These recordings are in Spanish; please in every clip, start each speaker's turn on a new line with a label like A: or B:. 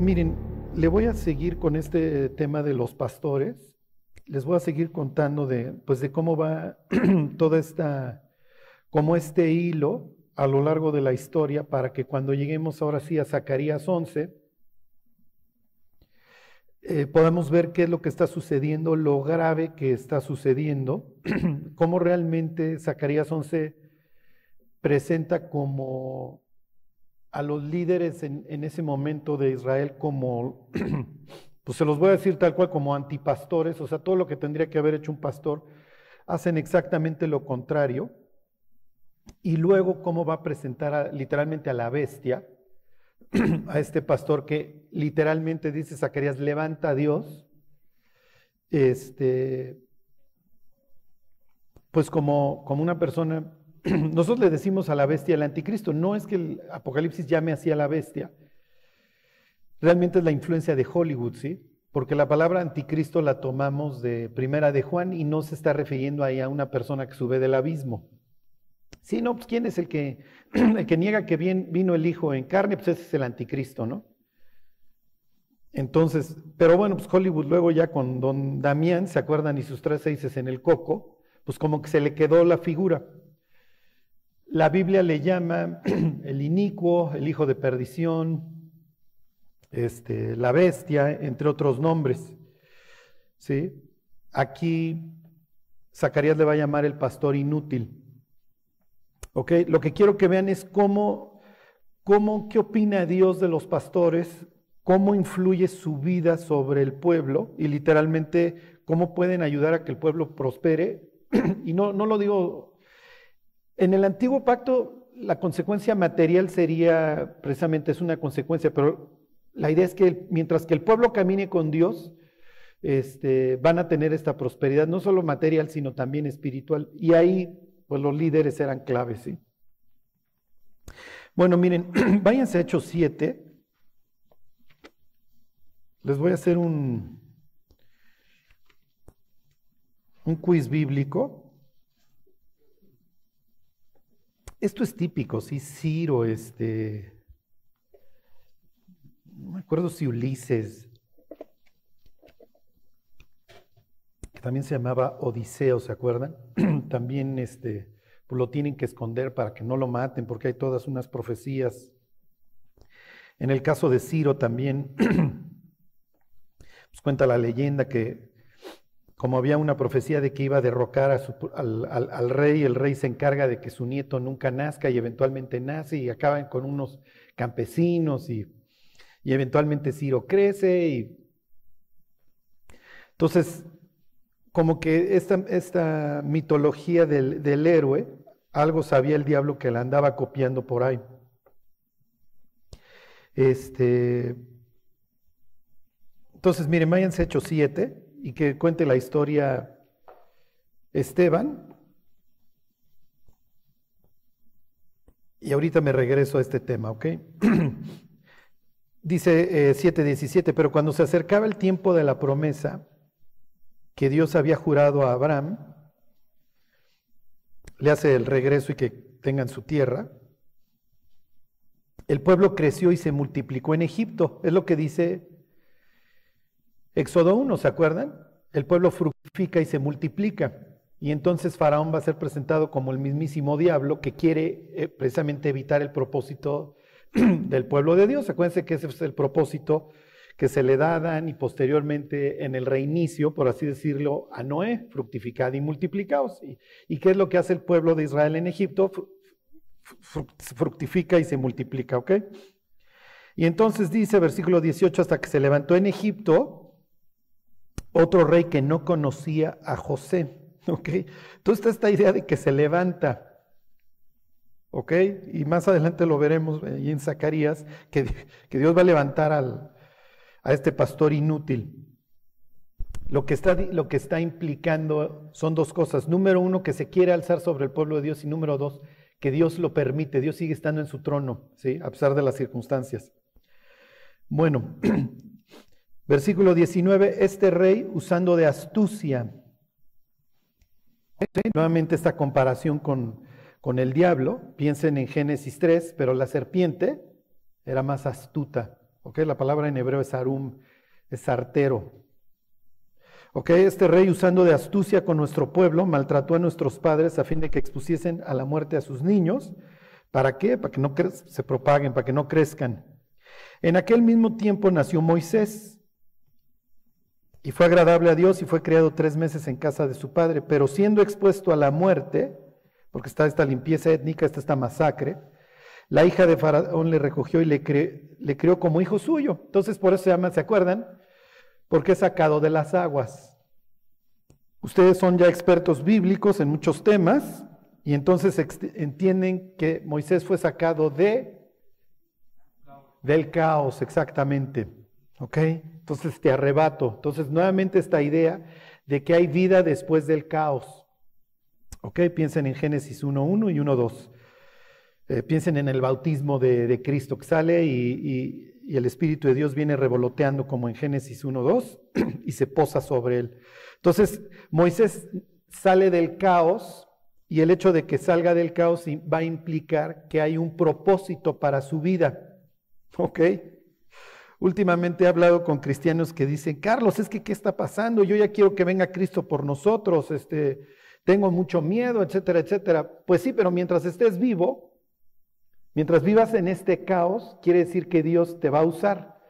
A: Miren, le voy a seguir con este tema de los pastores. Les voy a seguir contando de, pues, de cómo va toda esta, como este hilo a lo largo de la historia para que cuando lleguemos ahora sí a Zacarías 11, eh, podamos ver qué es lo que está sucediendo, lo grave que está sucediendo, cómo realmente Zacarías 11 presenta como a los líderes en, ese momento de Israel como, pues se los voy a decir tal cual, como antipastores, o sea, todo lo que tendría que haber hecho un pastor, hacen exactamente lo contrario. Y luego cómo va a presentar literalmente a la bestia, a este pastor que literalmente dice Zacarías, levanta a Dios, este, pues como, como una persona nosotros le decimos a la bestia el anticristo. No es que el Apocalipsis llame así a la bestia. Realmente es la influencia de Hollywood, ¿sí? Porque la palabra anticristo la tomamos de primera de Juan y no se está refiriendo ahí a una persona que sube del abismo. Sí, no, pues ¿quién es el que, el que niega que bien vino el Hijo en carne? Pues ese es el anticristo, ¿no? Entonces, pero bueno, pues Hollywood luego ya con don Damián, ¿se acuerdan? Y sus tres seises en el coco, pues como que se le quedó la figura. La Biblia le llama el inicuo, el hijo de perdición, este, la bestia, entre otros nombres. ¿Sí? Aquí Zacarías le va a llamar el pastor inútil. ¿Ok? Lo que quiero que vean es cómo, cómo, qué opina Dios de los pastores, cómo influye su vida sobre el pueblo y literalmente cómo pueden ayudar a que el pueblo prospere. Y no, no lo digo en el antiguo pacto, la consecuencia material sería, precisamente es una consecuencia, pero la idea es que mientras que el pueblo camine con Dios, este, van a tener esta prosperidad, no solo material, sino también espiritual. Y ahí, pues los líderes eran claves, ¿sí? Bueno, miren, váyanse a Hechos 7. Les voy a hacer un, un quiz bíblico. Esto es típico, sí, Ciro, este, no me acuerdo si Ulises, que también se llamaba Odiseo, ¿se acuerdan? también este, pues lo tienen que esconder para que no lo maten, porque hay todas unas profecías. En el caso de Ciro también, pues cuenta la leyenda que como había una profecía de que iba a derrocar al, rey, el rey se encarga de que su nieto nunca nazca y eventualmente nace y acaban con unos campesinos y, eventualmente Ciro crece. Y... Entonces, como que esta, esta mitología del, del, héroe, algo sabía el diablo que la andaba copiando por ahí. Este, entonces, miren, váyanse Hechos 7 y que cuente la historia Esteban. Y ahorita me regreso a este tema, ¿ok? Dice 7.17, eh, pero cuando se acercaba el tiempo de la promesa que Dios había jurado a Abraham, le hace el regreso y que tengan su tierra, el pueblo creció y se multiplicó en Egipto. Es lo que dice Éxodo 1, ¿se acuerdan? El pueblo fructifica y se multiplica. Y entonces Faraón va a ser presentado como el mismísimo diablo que quiere eh, precisamente evitar el propósito del pueblo de Dios. Acuérdense que ese es el propósito que se le da a Adán y posteriormente en el reinicio, por así decirlo, a Noé, fructificad y multiplicaos. ¿Y, ¿Y qué es lo que hace el pueblo de Israel en Egipto? Fructifica y se multiplica, ¿ok? Y entonces dice, versículo 18, hasta que se levantó en Egipto otro rey que no conocía a José. ¿Ok? Entonces está esta idea de que se levanta. ¿Ok? Y más adelante lo veremos ahí en Zacarías, que, que Dios va a levantar al, a este pastor inútil. Lo que, está, lo que está implicando son dos cosas. Número uno, que se quiere alzar sobre el pueblo de Dios. Y número dos, que Dios lo permite. Dios sigue estando en su trono, ¿sí? A pesar de las circunstancias. Bueno, Versículo 19, este rey usando de astucia. Nuevamente esta comparación con, con el diablo, piensen en Génesis 3, pero la serpiente era más astuta, ¿Ok? La palabra en hebreo es arum, es artero. ¿Ok? Este rey, usando de astucia con nuestro pueblo, maltrató a nuestros padres a fin de que expusiesen a la muerte a sus niños. ¿Para qué? Para que no se propaguen, para que no crezcan. En aquel mismo tiempo nació Moisés y fue agradable a Dios y fue criado tres meses en casa de su padre, pero siendo expuesto a la muerte, porque está esta limpieza étnica, está esta masacre, la hija de Faraón le recogió y le, crió como hijo suyo. Entonces por eso se llama, ¿se acuerdan? Porque es sacado de las aguas. Ustedes son ya expertos bíblicos en muchos temas y entonces entienden que Moisés fue sacado de del caos, exactamente. ¿Ok? Entonces te arrebato. Entonces nuevamente esta idea de que hay vida después del caos. ¿Ok? Piensen en Génesis 1.1 y 1.2. Eh, piensen en el bautismo de, Cristo que sale y, el Espíritu de Dios viene revoloteando como en Génesis 1.2 y se posa sobre él. Entonces Moisés sale del caos y el hecho de que salga del caos va a implicar que hay un propósito para su vida. ¿Ok? Últimamente he hablado con cristianos que dicen, Carlos, es que ¿qué está pasando? Yo ya quiero que venga Cristo por nosotros, este, tengo mucho miedo, etcétera, etcétera. Pues sí, pero mientras estés vivo, mientras vivas en este caos, quiere decir que Dios te va a usar.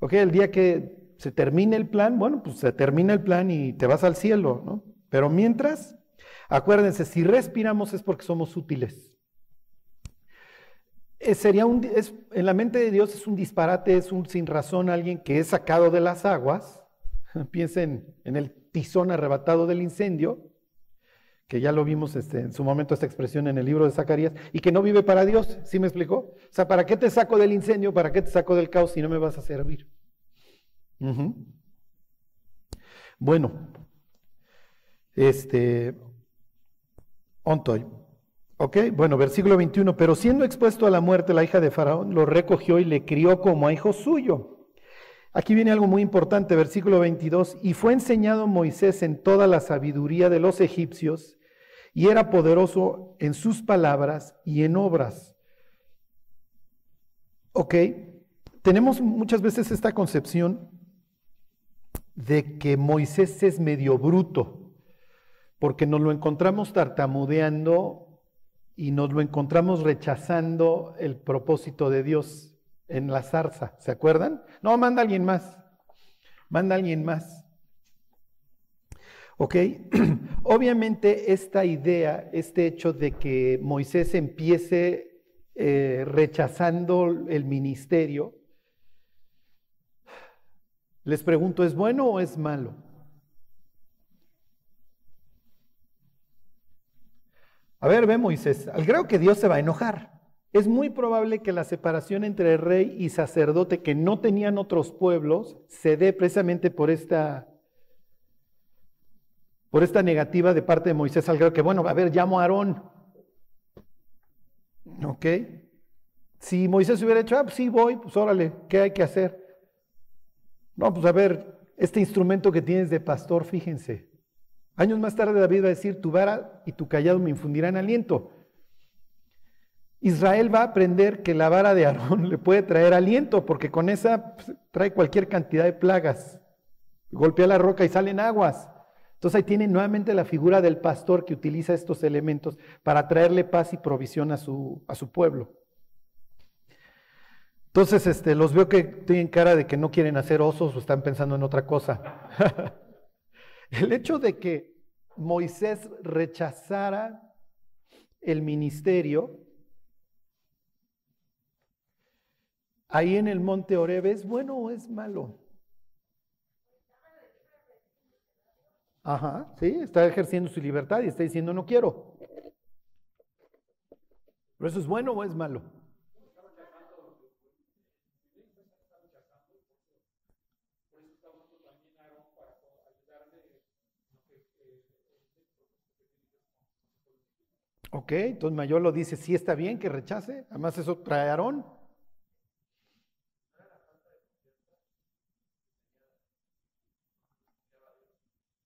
A: ¿Ok? El día que se termine el plan, bueno, pues se termina el plan y te vas al cielo, ¿no? Pero mientras, acuérdense, si respiramos es porque somos útiles. Eh, sería un, es, en la mente de Dios es un disparate, es un sin razón alguien que es sacado de las aguas. Piensen en el tizón arrebatado del incendio, que ya lo vimos este, en su momento esta expresión en el libro de Zacarías, y que no vive para Dios, ¿sí me explicó? O sea, ¿para qué te saco del incendio? ¿Para qué te saco del caos si no me vas a servir? Bueno, este, Ontoy. Ok, bueno, versículo 21, pero siendo expuesto a la muerte, la hija de Faraón lo recogió y le crió como a hijo suyo. Aquí viene algo muy importante, versículo 22, y fue enseñado Moisés en toda la sabiduría de los egipcios, y era poderoso en sus palabras y en obras. Ok, tenemos muchas veces esta concepción de que Moisés es medio bruto, porque nos lo encontramos tartamudeando y nos lo encontramos rechazando el propósito de Dios en la zarza. ¿Se acuerdan? No, manda alguien más. Manda alguien más. ¿Ok? Obviamente esta idea, este hecho de que Moisés empiece eh, rechazando el ministerio, les pregunto, ¿es bueno o es malo? A ver, ve Moisés, al grado que Dios se va a enojar. Es muy probable que la separación entre rey y sacerdote que no tenían otros pueblos se dé precisamente por esta por esta negativa de parte de Moisés al grado que, bueno, a ver, llamo a Aarón. ¿Ok? Si Moisés hubiera dicho, ah, pues sí voy, pues órale, ¿qué hay que hacer? No, pues a ver, este instrumento que tienes de pastor, fíjense, Años más tarde David va a decir, tu vara y tu callado me infundirán aliento. Israel va a aprender que la vara de Aarón le puede traer aliento, porque con esa pues, trae cualquier cantidad de plagas. Golpea la roca y salen aguas. Entonces ahí tiene nuevamente la figura del pastor que utiliza estos elementos para traerle paz y provisión a su, a su pueblo. Entonces este, los veo que tienen cara de que no quieren hacer osos o están pensando en otra cosa. El hecho de que Moisés rechazara el ministerio ahí en el monte Oreb es bueno o es malo? Ajá, sí, está ejerciendo su libertad y está diciendo no quiero. ¿Pero eso es bueno o es malo? Ok, entonces Mayolo dice, sí está bien que rechace, además eso trae Aarón.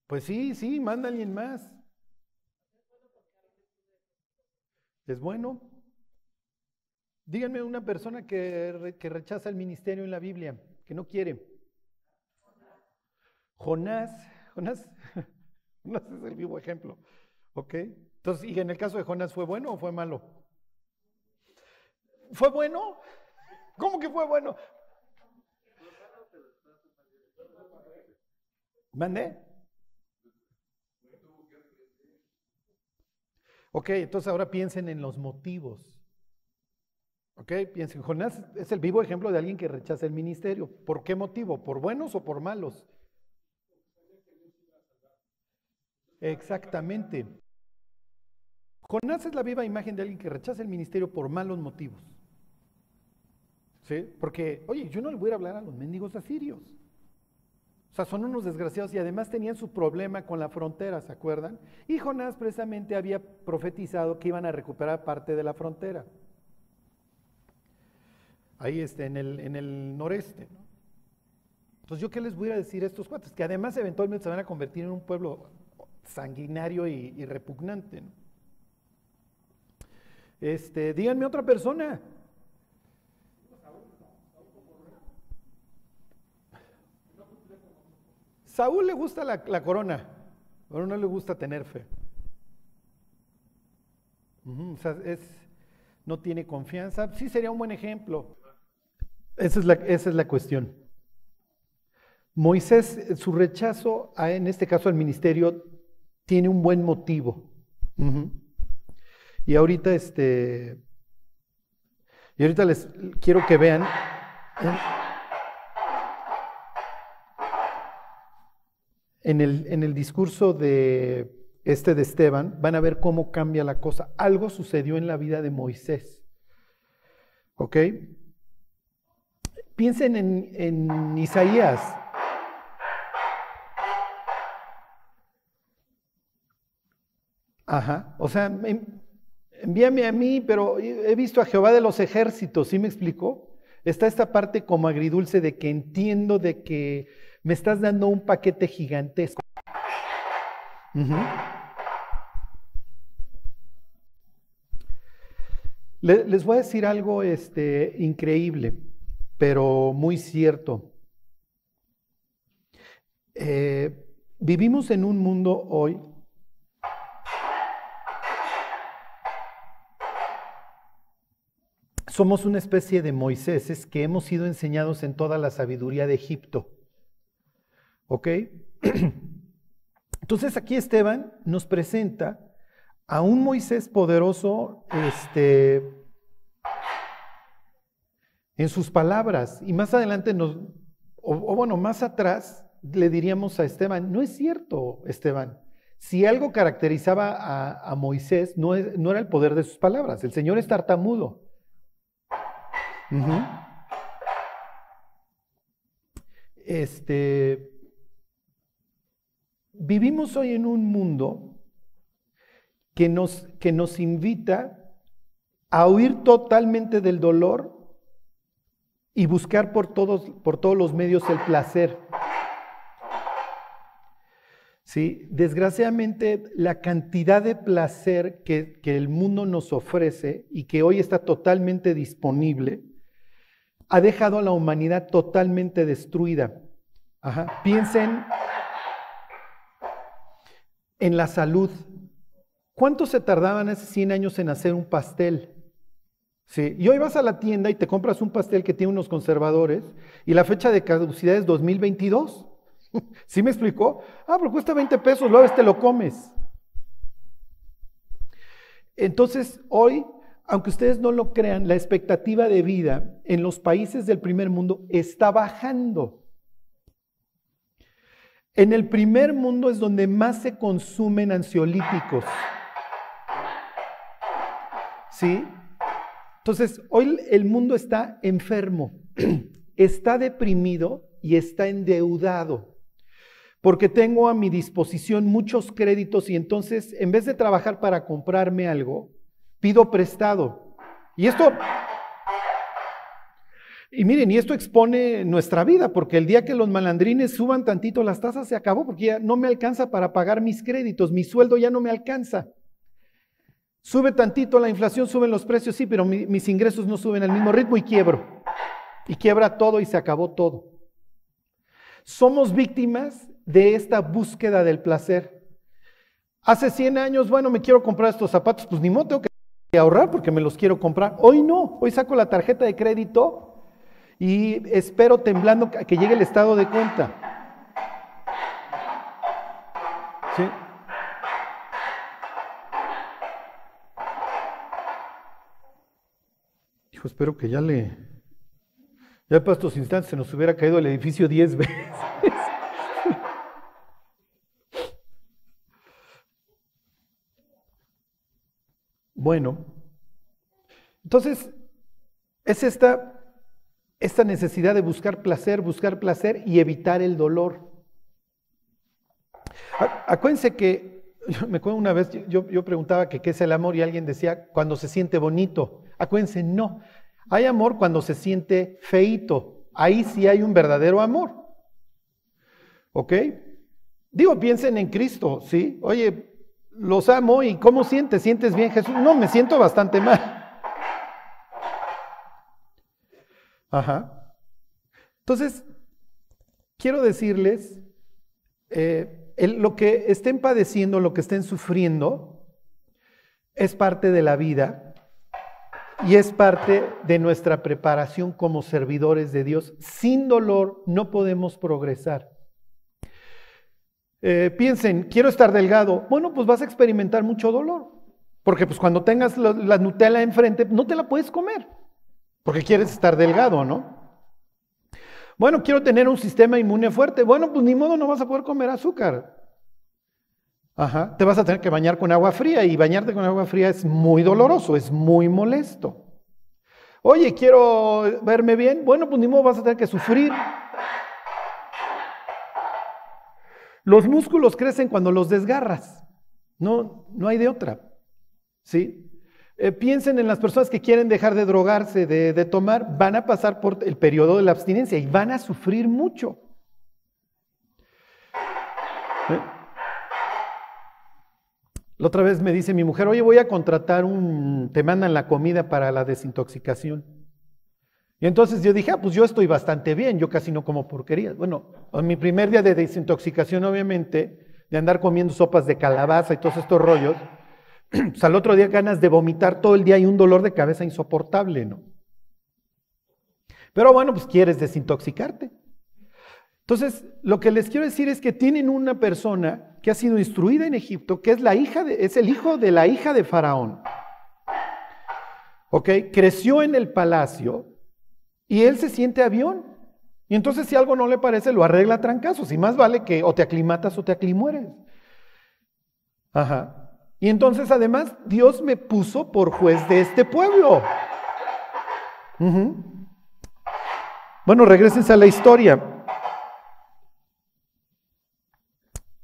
A: Pues sí, sí, manda a alguien más. Es bueno. Díganme una persona que, que rechaza el ministerio en la Biblia, que no quiere. Jonás, Jonás, Jonás es el vivo ejemplo. ¿Ok? Entonces, ¿y en el caso de Jonás fue bueno o fue malo? ¿Fue bueno? ¿Cómo que fue bueno? ¿Mande? Ok, entonces ahora piensen en los motivos. Ok, piensen, Jonás es el vivo ejemplo de alguien que rechaza el ministerio. ¿Por qué motivo? ¿Por buenos o por malos? Exactamente. Jonás es la viva imagen de alguien que rechaza el ministerio por malos motivos. ¿Sí? Porque, oye, yo no le voy a hablar a los mendigos asirios. O sea, son unos desgraciados y además tenían su problema con la frontera, ¿se acuerdan? Y Jonás precisamente había profetizado que iban a recuperar parte de la frontera. Ahí en el, en el noreste. ¿no? Entonces, ¿yo qué les voy a decir a estos cuates? Que además eventualmente se van a convertir en un pueblo sanguinario y, repugnante. ¿no? Este, díganme otra persona. Saúl le gusta la, corona, pero no le gusta tener fe. o sea, es, no tiene confianza. Sí sería un buen ejemplo. Esa es la, esa es la cuestión. Moisés, su rechazo, a, en este caso al ministerio, tiene un buen motivo. Y ahorita, este, y ahorita les quiero que vean. En el, en el discurso de este de Esteban, van a ver cómo cambia la cosa. Algo sucedió en la vida de Moisés. ¿Ok? Piensen en, en Isaías. Ajá. O sea, envíame a mí, pero he visto a Jehová de los ejércitos, ¿sí me explicó? Está esta parte como agridulce de que entiendo de que me estás dando un paquete gigantesco. Les voy a decir algo este, increíble, pero muy cierto. Eh, vivimos en un mundo hoy somos una especie de Moiséses que hemos sido enseñados en toda la sabiduría de Egipto. ¿Ok? Entonces aquí Esteban nos presenta a un Moisés poderoso este, en sus palabras. Y más adelante nos, o, bueno, más atrás le diríamos a Esteban, no es cierto, Esteban. Si algo caracterizaba a, Moisés, no, no, era el poder de sus palabras. El Señor es tartamudo. Este, Vivimos hoy en un mundo que nos, que nos invita a huir totalmente del dolor y buscar por todos, por todos los medios el placer. ¿Sí? Desgraciadamente, la cantidad de placer que, que, el mundo nos ofrece y que hoy está totalmente disponible, ha dejado a la humanidad totalmente destruida. Piensen en la salud. ¿Cuánto se tardaban hace 100 años en hacer un pastel? Sí. Y hoy vas a la tienda y te compras un pastel que tiene unos conservadores y la fecha de caducidad es 2022. ¿Sí me explicó? Ah, pero cuesta 20 pesos, luego este lo comes. Entonces, hoy, aunque ustedes no lo crean, la expectativa de vida en los países del primer mundo está bajando. En el primer mundo es donde más se consumen ansiolíticos. ¿Sí? Entonces, hoy el mundo está enfermo, está deprimido y está endeudado. Porque tengo a mi disposición muchos créditos y entonces, en vez de trabajar para comprarme algo, pido prestado. Y esto y miren, y esto expone nuestra vida, porque el día que los malandrines suban tantito las tasas se acabó, porque ya no me alcanza para pagar mis créditos, mi sueldo ya no me alcanza. Sube tantito la inflación, suben los precios, sí, pero mis ingresos no suben al mismo ritmo y quiebro. Y quiebra todo y se acabó todo. Somos víctimas de esta búsqueda del placer. Hace 100 años, bueno, me quiero comprar estos zapatos, pues ni modo, tengo que ahorrar porque me los quiero comprar. Hoy no, hoy saco la tarjeta de crédito y espero temblando que llegue el estado de cuenta. ¿Sí? Hijo, espero que ya le... Ya para estos instantes se nos hubiera caído el edificio 10 veces. Bueno, entonces es esta, esta necesidad de buscar placer, buscar placer y evitar el dolor. Acuérdense que, me acuerdo una vez, yo, yo preguntaba qué es el amor y alguien decía cuando se siente bonito. Acuérdense, no. Hay amor cuando se siente feito. Ahí sí hay un verdadero amor. ¿Ok? Digo, piensen en Cristo, ¿sí? Oye, los amo y ¿cómo sientes? ¿Sientes bien Jesús? No, me siento bastante mal. Ajá. Entonces, quiero decirles, eh, lo que estén padeciendo, lo que estén sufriendo, es parte de la vida y es parte de nuestra preparación como servidores de Dios. Sin dolor no podemos progresar. Eh, piensen, quiero estar delgado. Bueno, pues vas a experimentar mucho dolor. Porque pues cuando tengas la, Nutella enfrente, no te la puedes comer. Porque quieres estar delgado, ¿no? Bueno, quiero tener un sistema inmune fuerte. Bueno, pues ni modo no vas a poder comer azúcar. Ajá. Te vas a tener que bañar con agua fría y bañarte con agua fría es muy doloroso, es muy molesto. Oye, quiero verme bien. Bueno, pues ni modo vas a tener que sufrir. Los músculos crecen cuando los desgarras. No, no hay de otra. ¿Sí? Eh, piensen en las personas que quieren dejar de drogarse, de, tomar, van a pasar por el periodo de la abstinencia y van a sufrir mucho. ¿Eh? La otra vez me dice mi mujer, oye, voy a contratar un, te mandan la comida para la desintoxicación. Y entonces yo dije, ah, pues yo estoy bastante bien, yo casi no como porquerías. Bueno, en mi primer día de desintoxicación, obviamente, de andar comiendo sopas de calabaza y todos estos rollos, pues al otro día ganas de vomitar todo el día y un dolor de cabeza insoportable, ¿no? Pero bueno, pues quieres desintoxicarte. Entonces, lo que les quiero decir es que tienen una persona que ha sido instruida en Egipto, que es la hija de, es el hijo de la hija de Faraón. ¿Ok? Creció en el palacio, y él se siente avión. Y entonces si algo no le parece, lo arregla a trancazos. Y más vale que o te aclimatas o te aclimueres. Ajá. Y entonces además Dios me puso por juez de este pueblo. Bueno, regresense a la historia.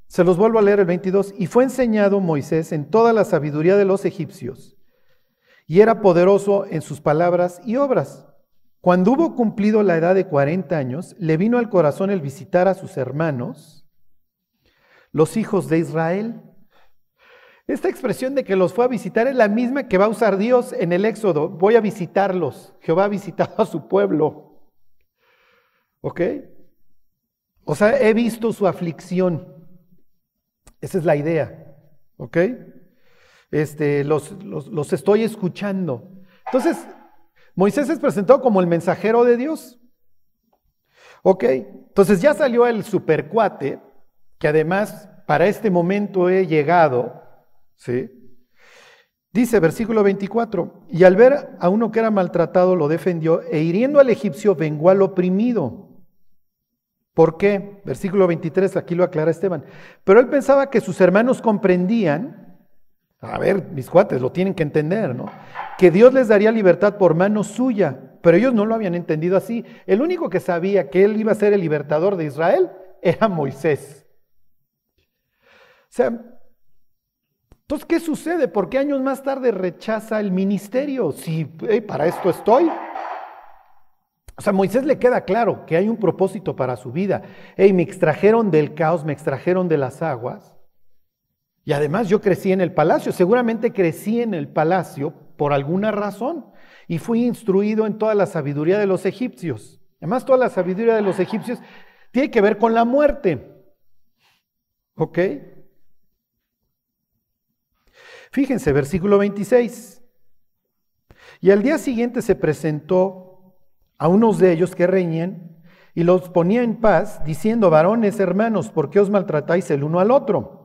A: Se los vuelvo a leer el 22. Y fue enseñado Moisés en toda la sabiduría de los egipcios. Y era poderoso en sus palabras y obras. Cuando hubo cumplido la edad de 40 años, le vino al corazón el visitar a sus hermanos, los hijos de Israel. Esta expresión de que los fue a visitar es la misma que va a usar Dios en el Éxodo. Voy a visitarlos. Jehová ha visitado a su pueblo. ¿Ok? O sea, he visto su aflicción. Esa es la idea. ¿Ok? Este, los, los, los estoy escuchando. Entonces, Moisés es presentado como el mensajero de Dios. Ok, entonces ya salió el supercuate, que además para este momento he llegado, ¿sí? Dice versículo 24, y al ver a uno que era maltratado lo defendió, e hiriendo al egipcio vengó al oprimido. ¿Por qué? Versículo 23, aquí lo aclara Esteban. Pero él pensaba que sus hermanos comprendían a ver, mis cuates, lo tienen que entender, ¿no? Que Dios les daría libertad por mano suya, pero ellos no lo habían entendido así. El único que sabía que él iba a ser el libertador de Israel era Moisés. O sea, entonces, ¿qué sucede? ¿Por qué años más tarde rechaza el ministerio? Si para esto estoy. O sea, a Moisés le queda claro que hay un propósito para su vida. Hey, me extrajeron del caos, me extrajeron de las aguas Y además yo crecí en el palacio, seguramente crecí en el palacio por alguna razón y fui instruido en toda la sabiduría de los egipcios. Además, toda la sabiduría de los egipcios tiene que ver con la muerte. ¿Ok? Fíjense, versículo 26. Y al día siguiente se presentó a unos de ellos que reñían y los ponía en paz, diciendo, varones, hermanos, ¿por qué os maltratáis el uno al otro?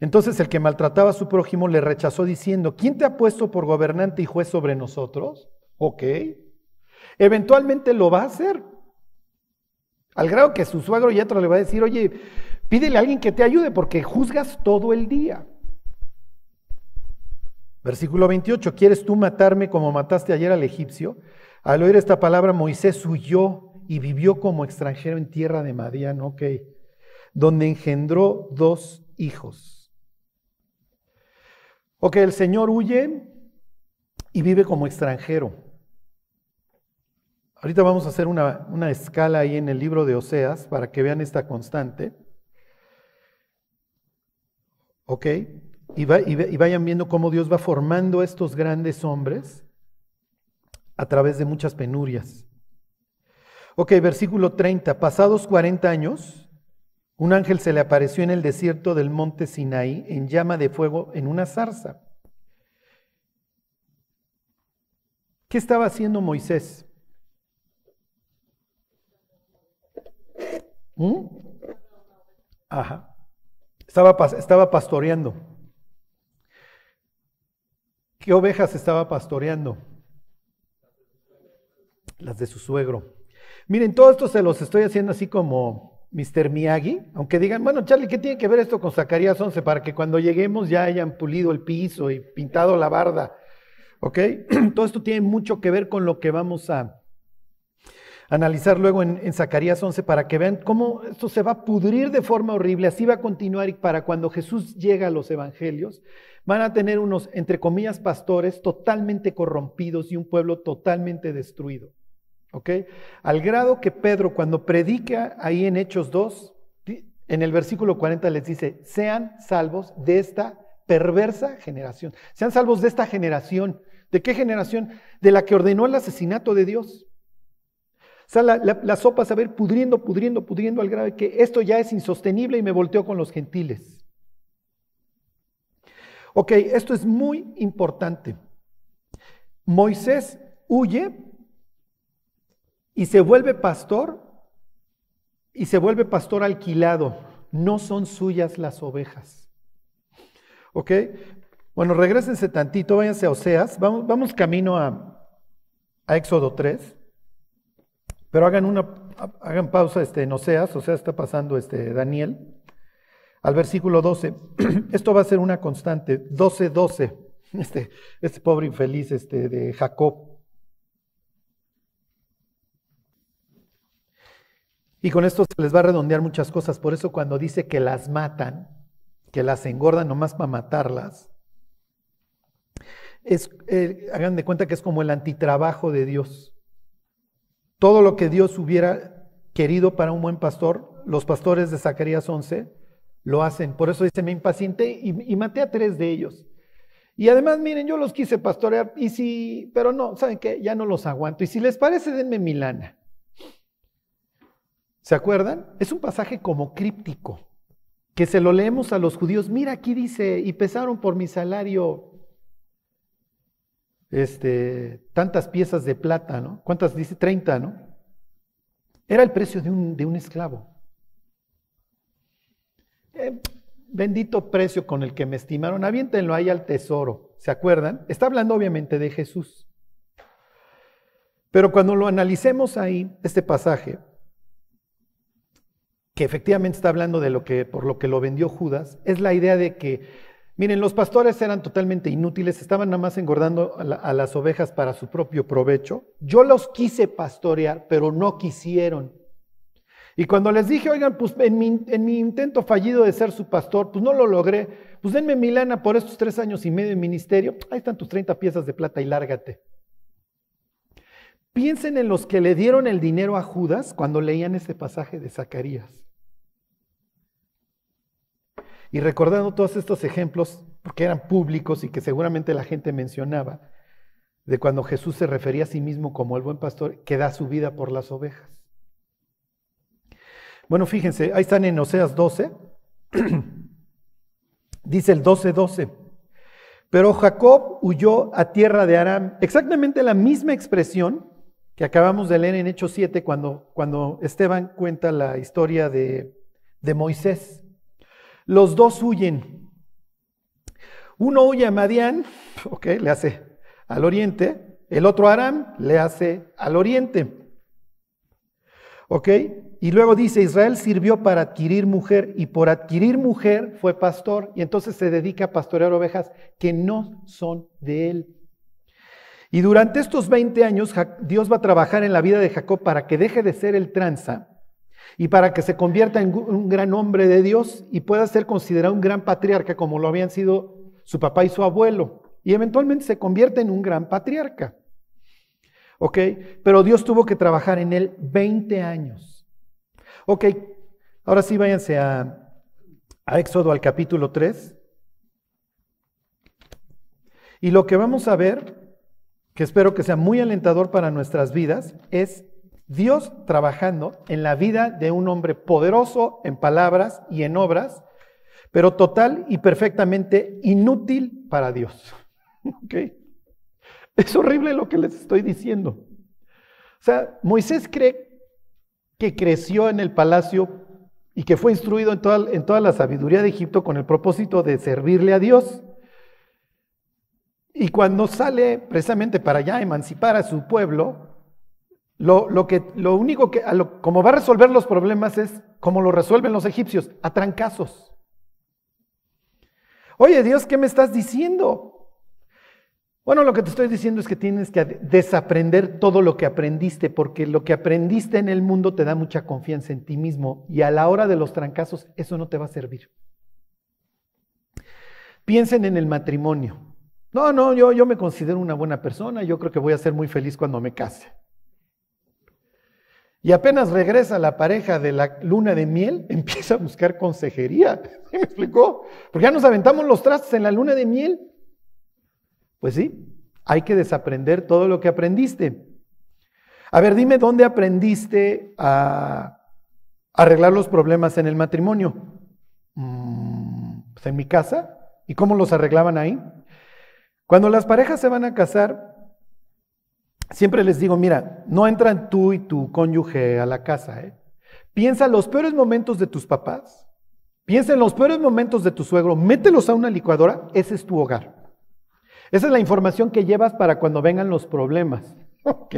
A: Entonces el que maltrataba a su prójimo le rechazó diciendo, ¿quién te ha puesto por gobernante y juez sobre nosotros? Ok. Eventualmente lo va a hacer. Al grado que su suegro y otro le va a decir, oye, pídele a alguien que te ayude porque juzgas todo el día. Versículo 28, ¿quieres tú matarme como mataste ayer al egipcio? Al oír esta palabra, Moisés huyó y vivió como extranjero en tierra de Madián, ok, donde engendró dos hijos. Ok, el Señor huye y vive como extranjero. Ahorita vamos a hacer una, una escala ahí en el libro de Oseas para que vean esta constante. ¿Ok? y, vayan viendo cómo Dios va formando a estos grandes hombres a través de muchas penurias. Ok, versículo 30. Pasados 40 años, un ángel se le apareció en el desierto del monte Sinaí en llama de fuego en una zarza. ¿Qué estaba haciendo Moisés? ¿Mm? Ajá. Estaba, estaba pastoreando. ¿Qué ovejas estaba pastoreando? Las de su suegro. Miren, todo esto se los estoy haciendo así como Mr. Miyagi, aunque digan, bueno, Charlie, ¿qué tiene que ver esto con Zacarías 11? Para que cuando lleguemos ya hayan pulido el piso y pintado la barda. ¿Ok? Todo esto tiene mucho que ver con lo que vamos a analizar luego en, Zacarías 11 para que vean cómo esto se va a pudrir de forma horrible, así va a continuar y para cuando Jesús llega a los evangelios, van a tener unos, entre comillas, pastores totalmente corrompidos y un pueblo totalmente destruido. ¿Ok? Al grado que Pedro, cuando predica ahí en Hechos 2, en el versículo 40 les dice, sean salvos de esta perversa generación. Sean salvos de esta generación. ¿De qué generación? De la que ordenó el asesinato de Dios. O sea, la, sopa a ir pudriendo, pudriendo, pudriendo al grado de que esto ya es insostenible y me volteó con los gentiles. Ok, esto es muy importante. Moisés huye y se vuelve pastor y se vuelve pastor alquilado. No son suyas las ovejas. ¿Ok? Bueno, regresense tantito, váyanse a Oseas. Vamos, vamos camino a, a, Éxodo 3. Pero hagan una, hagan pausa este, en Oseas. Oseas está pasando este, Daniel al versículo 12. Esto va a ser una constante, 12, 12. Este, este pobre infeliz este, de Jacob. Y con esto se les va a redondear muchas cosas. Por eso cuando dice que las matan, que las engordan nomás para matarlas, es, eh, hagan de cuenta que es como el antitrabajo de Dios. Todo lo que Dios hubiera querido para un buen pastor, los pastores de Zacarías 11 lo hacen. Por eso dice, me impacienté y, maté a tres de ellos. Y además, miren, yo los quise pastorear, y si, pero no, ¿saben qué? Ya no los aguanto. Y si les parece, denme mi lana. ¿Se acuerdan? Es un pasaje como críptico, que se lo leemos a los judíos. Mira, aquí dice, y pesaron por mi salario este, tantas piezas de plata, ¿no? ¿Cuántas dice? 30, ¿no? Era el precio de un, de un esclavo. Eh, bendito precio con el que me estimaron, aviéntenlo ahí al tesoro. ¿Se acuerdan? Está hablando obviamente de Jesús. Pero cuando lo analicemos ahí, este pasaje, que efectivamente está hablando de lo que, por lo que lo vendió Judas, es la idea de que, miren, los pastores eran totalmente inútiles, estaban nada más engordando a las ovejas para su propio provecho. Yo los quise pastorear, pero no quisieron. Y cuando les dije, oigan, pues en mi, intento fallido de ser su pastor, pues no lo logré, pues denme mi lana por estos tres años y medio de ministerio, ahí están tus 30 piezas de plata y lárgate. Piensen en los que le dieron el dinero a Judas cuando leían este pasaje de Zacarías. Y recordando todos estos ejemplos, porque eran públicos y que seguramente la gente mencionaba, de cuando Jesús se refería a sí mismo como el buen pastor que da su vida por las ovejas. Bueno, fíjense, ahí están en Oseas 12, dice el 12:12. 12. Pero Jacob huyó a tierra de Aram. Exactamente la misma expresión que acabamos de leer en Hechos 7 cuando, cuando Esteban cuenta la historia de, de Moisés. Los dos huyen. Uno huye a Madián, ok, le hace al oriente. El otro Aram le hace al oriente. ¿Ok? Y luego dice, Israel sirvió para adquirir mujer y por adquirir mujer fue pastor y entonces se dedica a pastorear ovejas que no son de él. Y durante estos 20 años Dios va a trabajar en la vida de Jacob para que deje de ser el tranza y para que se convierta en un gran hombre de Dios y pueda ser considerado un gran patriarca como lo habían sido su papá y su abuelo. Y eventualmente se convierte en un gran patriarca. ¿Ok? Pero Dios tuvo que trabajar en él 20 años. Ok, ahora sí váyanse a, a Éxodo al capítulo 3. Y lo que vamos a ver, que espero que sea muy alentador para nuestras vidas, es Dios trabajando en la vida de un hombre poderoso en palabras y en obras, pero total y perfectamente inútil para Dios. ¿Ok? Es horrible lo que les estoy diciendo. O sea, Moisés cree que creció en el palacio y que fue instruido en toda, en toda la sabiduría de Egipto con el propósito de servirle a Dios. Y cuando sale precisamente para ya emancipar a su pueblo, lo, que, lo único que, como va a resolver los problemas es como lo resuelven los egipcios, a trancazos. Oye Dios, ¿qué me estás diciendo? Bueno, lo que te estoy diciendo es que tienes que desaprender todo lo que aprendiste, porque lo que aprendiste en el mundo te da mucha confianza en ti mismo y a la hora de los trancazos eso no te va a servir. Piensen en el matrimonio. No, no, yo, yo me considero una buena persona, yo creo que voy a ser muy feliz cuando me case. Y apenas regresa la pareja de la luna de miel, empieza a buscar consejería. ¿Me explicó? Porque ya nos aventamos los trastes en la luna de miel. Pues sí, hay que desaprender todo lo que aprendiste. A ver, dime dónde aprendiste a arreglar los problemas en el matrimonio. Mm, pues en mi casa. ¿Y cómo los arreglaban ahí? Cuando las parejas se van a casar, siempre les digo, mira, no entran tú y tu cónyuge a la casa. ¿eh? Piensa los peores momentos de tus papás. Piensa en los peores momentos de tu suegro. Mételos a una licuadora. Ese es tu hogar. Esa es la información que llevas para cuando vengan los problemas. ¿Ok?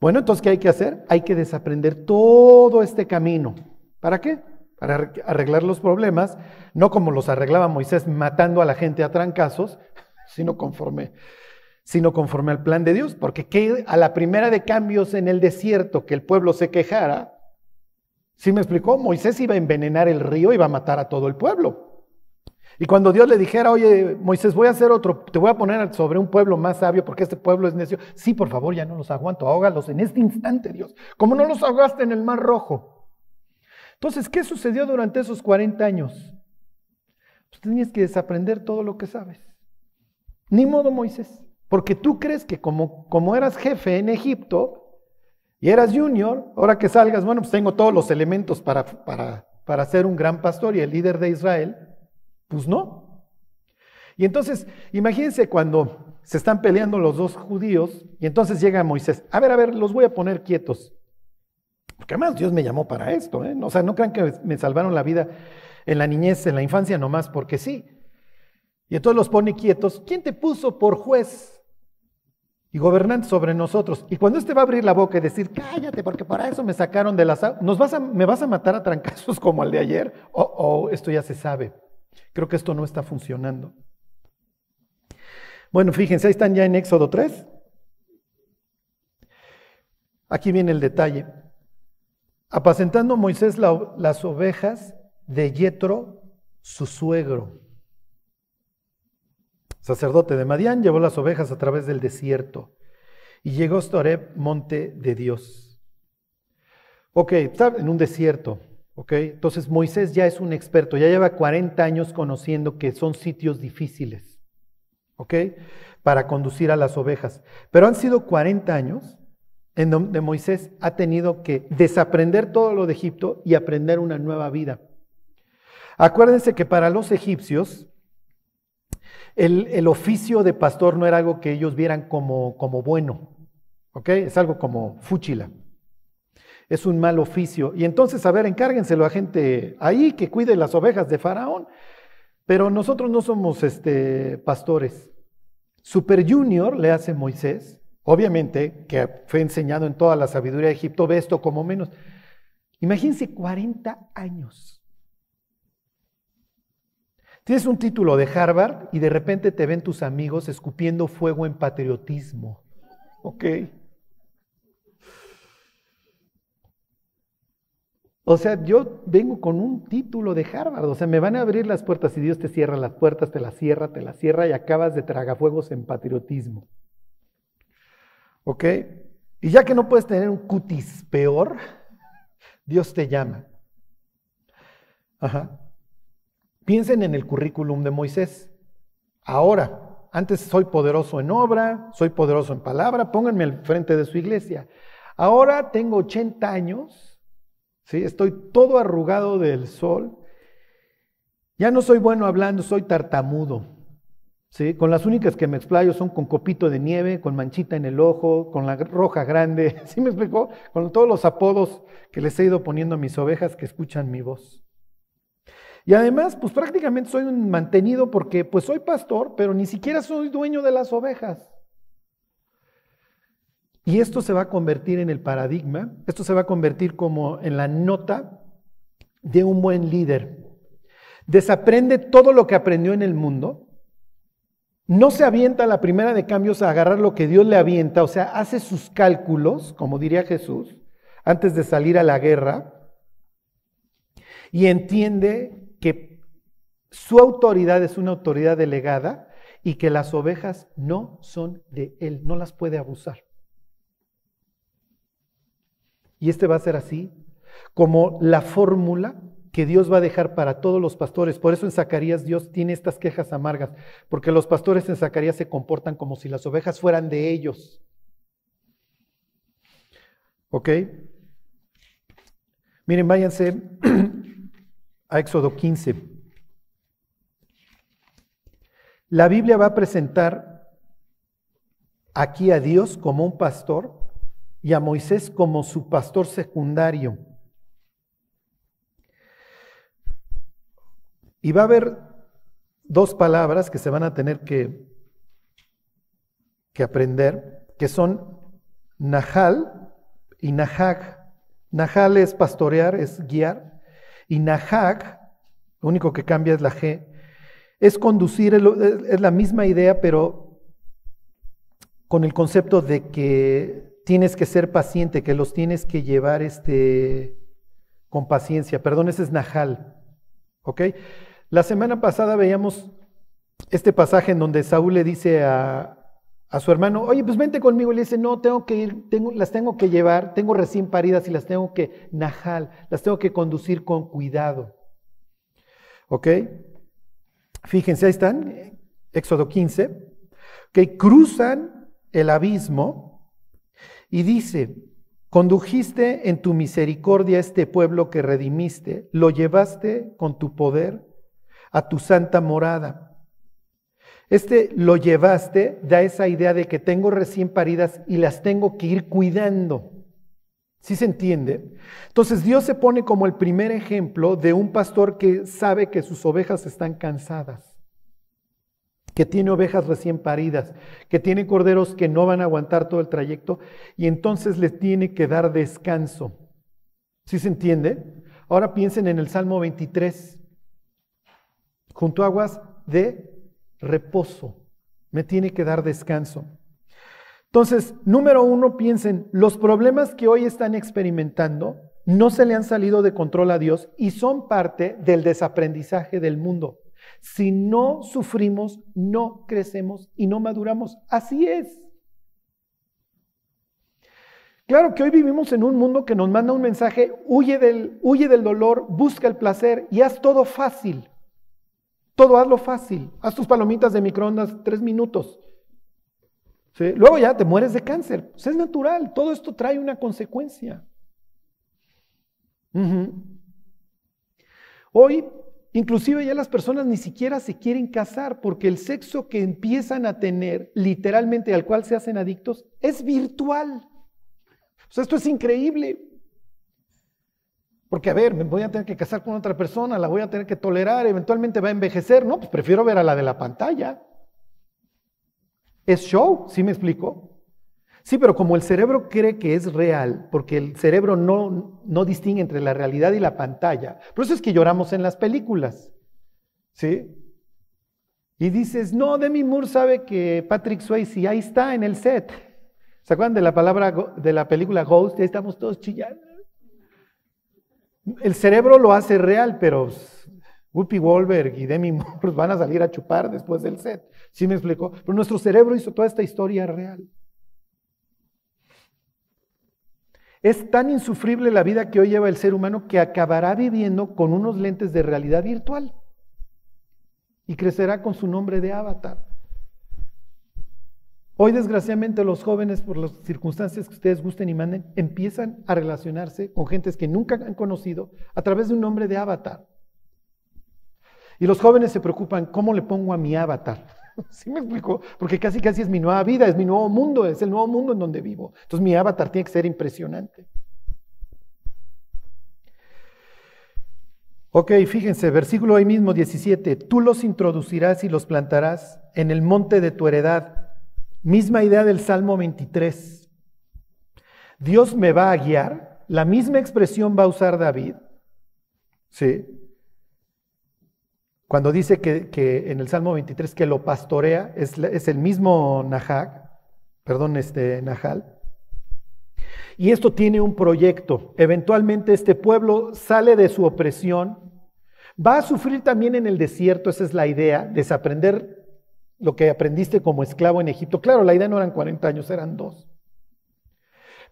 A: Bueno, entonces, ¿qué hay que hacer? Hay que desaprender todo este camino. ¿Para qué? Para arreglar los problemas, no como los arreglaba Moisés matando a la gente a trancazos, sino conforme, sino conforme al plan de Dios. Porque a la primera de cambios en el desierto que el pueblo se quejara, ¿sí me explicó? Moisés iba a envenenar el río, iba a matar a todo el pueblo. Y cuando Dios le dijera, oye, Moisés, voy a hacer otro, te voy a poner sobre un pueblo más sabio porque este pueblo es necio. Sí, por favor, ya no los aguanto, ahógalos en este instante, Dios, como no los ahogaste en el mar rojo. Entonces, ¿qué sucedió durante esos 40 años? Pues tenías que desaprender todo lo que sabes. Ni modo, Moisés, porque tú crees que como, como eras jefe en Egipto y eras junior, ahora que salgas, bueno, pues tengo todos los elementos para, para, para ser un gran pastor y el líder de Israel. Pues no. Y entonces, imagínense cuando se están peleando los dos judíos y entonces llega Moisés, a ver, a ver, los voy a poner quietos. Porque además Dios me llamó para esto, ¿eh? O sea, no crean que me salvaron la vida en la niñez, en la infancia nomás, porque sí. Y entonces los pone quietos. ¿Quién te puso por juez y gobernante sobre nosotros? Y cuando este va a abrir la boca y decir, cállate, porque para eso me sacaron de la ¿nos vas a, ¿me vas a matar a trancazos como al de ayer? O esto ya se sabe. Creo que esto no está funcionando. Bueno, fíjense, ahí están ya en Éxodo 3. Aquí viene el detalle. Apacentando Moisés las ovejas de Yetro, su suegro. Sacerdote de Madián llevó las ovejas a través del desierto y llegó a Oreb, monte de Dios. Ok, está en un desierto. ¿ok? Entonces Moisés ya es un experto, ya lleva 40 años conociendo que son sitios difíciles, ¿ok? Para conducir a las ovejas. Pero han sido 40 años en donde Moisés ha tenido que desaprender todo lo de Egipto y aprender una nueva vida. Acuérdense que para los egipcios el, oficio de pastor no era algo que ellos vieran como, como bueno, ¿ok? Es algo como fúchila. Es un mal oficio. Y entonces, a ver, encárguenselo a gente ahí que cuide las ovejas de Faraón. Pero nosotros no somos este, pastores. Super Junior le hace Moisés, obviamente, que fue enseñado en toda la sabiduría de Egipto, ve esto como menos. Imagínense 40 años. Tienes un título de Harvard y de repente te ven tus amigos escupiendo fuego en patriotismo. ¿Ok? O sea, yo vengo con un título de Harvard, o sea, me van a abrir las puertas y Dios te cierra las puertas, te las cierra, te las cierra y acabas de tragafuegos en patriotismo. ¿Ok? Y ya que no puedes tener un cutis peor, Dios te llama. Ajá. Piensen en el currículum de Moisés. Ahora, antes soy poderoso en obra, soy poderoso en palabra, pónganme al frente de su iglesia. Ahora tengo 80 años, ¿sí? estoy todo arrugado del sol. Ya no soy bueno hablando, soy tartamudo. ¿sí? Con las únicas que me explayo son con copito de nieve, con manchita en el ojo, con la roja grande. ¿Sí me explicó? Con todos los apodos que les he ido poniendo a mis ovejas que escuchan mi voz. Y además, pues prácticamente soy un mantenido porque pues soy pastor, pero ni siquiera soy dueño de las ovejas. Y esto se va a convertir en el paradigma, esto se va a convertir como en la nota de un buen líder. Desaprende todo lo que aprendió en el mundo, no se avienta a la primera de cambios a agarrar lo que Dios le avienta, o sea, hace sus cálculos, como diría Jesús, antes de salir a la guerra, y entiende que su autoridad es una autoridad delegada y que las ovejas no son de él, no las puede abusar. Y este va a ser así, como la fórmula que Dios va a dejar para todos los pastores. Por eso en Zacarías Dios tiene estas quejas amargas, porque los pastores en Zacarías se comportan como si las ovejas fueran de ellos. ¿Ok? Miren, váyanse a Éxodo 15. La Biblia va a presentar aquí a Dios como un pastor y a Moisés como su pastor secundario. Y va a haber dos palabras que se van a tener que, que aprender, que son Nahal y Nahag. Nahal es pastorear, es guiar. Y Nahag, lo único que cambia es la G, es conducir, es la misma idea, pero con el concepto de que tienes que ser paciente, que los tienes que llevar este, con paciencia. Perdón, ese es Nahal. La semana pasada veíamos este pasaje en donde Saúl le dice a, a su hermano, oye, pues vente conmigo. Y le dice, no, tengo que ir, tengo, las tengo que llevar, tengo recién paridas y las tengo que najal, las tengo que conducir con cuidado. ¿Ok? Fíjense, ahí están, Éxodo 15, que cruzan el abismo y dice, condujiste en tu misericordia este pueblo que redimiste, lo llevaste con tu poder a tu santa morada. Este lo llevaste, da esa idea de que tengo recién paridas y las tengo que ir cuidando. ¿Sí se entiende? Entonces Dios se pone como el primer ejemplo de un pastor que sabe que sus ovejas están cansadas, que tiene ovejas recién paridas, que tiene corderos que no van a aguantar todo el trayecto y entonces les tiene que dar descanso. ¿Sí se entiende? Ahora piensen en el Salmo 23. Junto a aguas de reposo, me tiene que dar descanso. Entonces, número uno, piensen, los problemas que hoy están experimentando no se le han salido de control a Dios y son parte del desaprendizaje del mundo. Si no sufrimos, no crecemos y no maduramos. Así es. Claro que hoy vivimos en un mundo que nos manda un mensaje, huye del, huye del dolor, busca el placer y haz todo fácil. Todo hazlo fácil. Haz tus palomitas de microondas tres minutos. Luego ya te mueres de cáncer. Pues es natural. Todo esto trae una consecuencia. Hoy, inclusive ya las personas ni siquiera se quieren casar porque el sexo que empiezan a tener, literalmente al cual se hacen adictos, es virtual. Esto es increíble. Porque, a ver, me voy a tener que casar con otra persona, la voy a tener que tolerar, eventualmente va a envejecer. No, pues prefiero ver a la de la pantalla. Es show, ¿sí me explico? Sí, pero como el cerebro cree que es real, porque el cerebro no, no distingue entre la realidad y la pantalla, por eso es que lloramos en las películas, ¿sí? Y dices, no, Demi Moore sabe que Patrick Swayze ahí está en el set. ¿Se acuerdan de la palabra de la película Ghost? Ahí estamos todos chillando. El cerebro lo hace real, pero Whoopi Goldberg y Demi Moore van a salir a chupar después del set. ¿Sí me explicó? Pero nuestro cerebro hizo toda esta historia real. Es tan insufrible la vida que hoy lleva el ser humano que acabará viviendo con unos lentes de realidad virtual y crecerá con su nombre de avatar. Hoy, desgraciadamente, los jóvenes, por las circunstancias que ustedes gusten y manden, empiezan a relacionarse con gentes que nunca han conocido a través de un nombre de avatar. Y los jóvenes se preocupan, ¿cómo le pongo a mi avatar? ¿Sí me explico? Porque casi casi es mi nueva vida, es mi nuevo mundo, es el nuevo mundo en donde vivo. Entonces mi avatar tiene que ser impresionante. Ok, fíjense, versículo ahí mismo 17, tú los introducirás y los plantarás en el monte de tu heredad. Misma idea del Salmo 23. Dios me va a guiar, la misma expresión va a usar David. ¿Sí? Cuando dice que, en el Salmo 23 que lo pastorea, es, el mismo perdón, este Nahal. Y esto tiene un proyecto. Eventualmente este pueblo sale de su opresión, va a sufrir también en el desierto, esa es la idea, desaprender lo que aprendiste como esclavo en Egipto. Claro, la idea no eran 40 años, eran dos.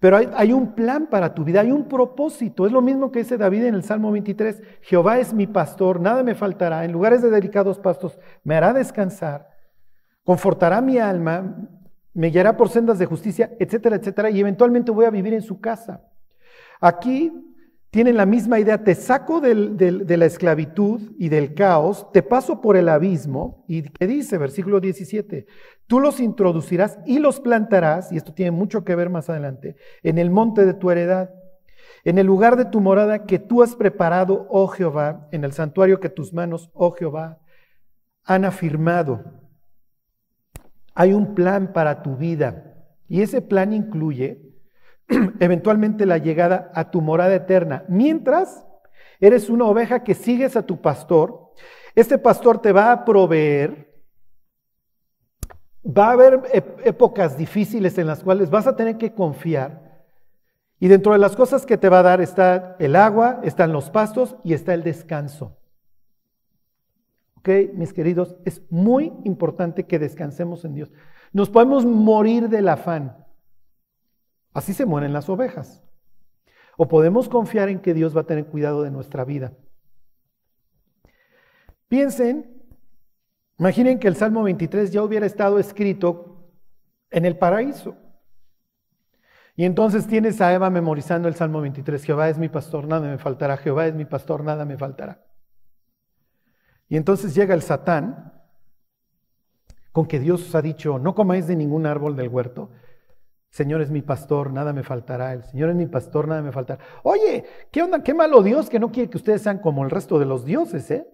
A: Pero hay, un plan para tu vida, hay un propósito. Es lo mismo que dice David en el Salmo 23. Jehová es mi pastor, nada me faltará. En lugares de delicados pastos me hará descansar, confortará mi alma, me guiará por sendas de justicia, etcétera, etcétera. Y eventualmente voy a vivir en su casa. Aquí tienen la misma idea, te saco de la esclavitud y del caos, te paso por el abismo, y ¿qué dice? Versículo 17, tú los introducirás y los plantarás, y esto tiene mucho que ver más adelante, en el monte de tu heredad, en el lugar de tu morada que tú has preparado, oh Jehová, en el santuario que tus manos, oh Jehová, han afirmado. Hay un plan para tu vida, y ese plan incluye eventualmente la llegada a tu morada eterna. Mientras eres una oveja que sigues a tu pastor, este pastor te va a proveer. Va a haber épocas difíciles en las cuales vas a tener que confiar. Y dentro de las cosas que te va a dar está el agua, están los pastos y está el descanso. ¿Ok, mis queridos? Es muy importante que descansemos en Dios. Nos podemos morir del afán. Así se mueren las ovejas. O podemos confiar en que Dios va a tener cuidado de nuestra vida. Piensen, imaginen que el Salmo 23 ya hubiera estado escrito en el paraíso. Y entonces tienes a Eva memorizando el Salmo 23, Jehová es mi pastor, nada me faltará, Jehová es mi pastor, nada me faltará. Y entonces llega el Satán con que Dios os ha dicho, no comáis de ningún árbol del huerto, Señor es mi pastor, nada me faltará. El Señor es mi pastor, nada me faltará. Oye, ¿qué onda? Qué malo Dios que no quiere que ustedes sean como el resto de los dioses, ¿eh?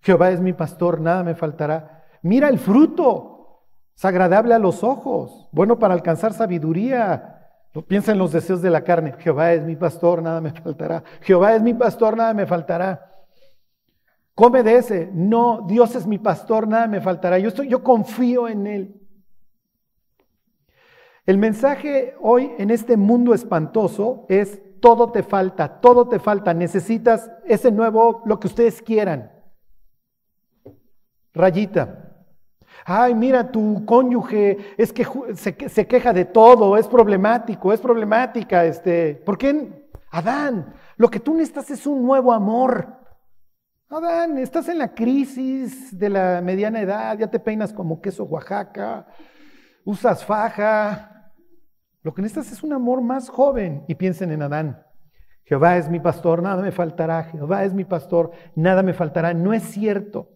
A: Jehová es mi pastor, nada me faltará. Mira el fruto, es agradable a los ojos, bueno para alcanzar sabiduría. Piensa en los deseos de la carne. Jehová es mi pastor, nada me faltará. Jehová es mi pastor, nada me faltará. Come de ese. No, Dios es mi pastor, nada me faltará. Yo, estoy, yo confío en Él. El mensaje hoy en este mundo espantoso es todo te falta, todo te falta, necesitas ese nuevo, lo que ustedes quieran. Rayita. Ay, mira, tu cónyuge es que se, queja de todo, es problemático, es problemática. Este, ¿Por qué? Adán, lo que tú necesitas es un nuevo amor. Adán, estás en la crisis de la mediana edad, ya te peinas como queso Oaxaca, usas faja. Lo que necesitas es un amor más joven. Y piensen en Adán. Jehová es mi pastor, nada me faltará. Jehová es mi pastor, nada me faltará. No es cierto.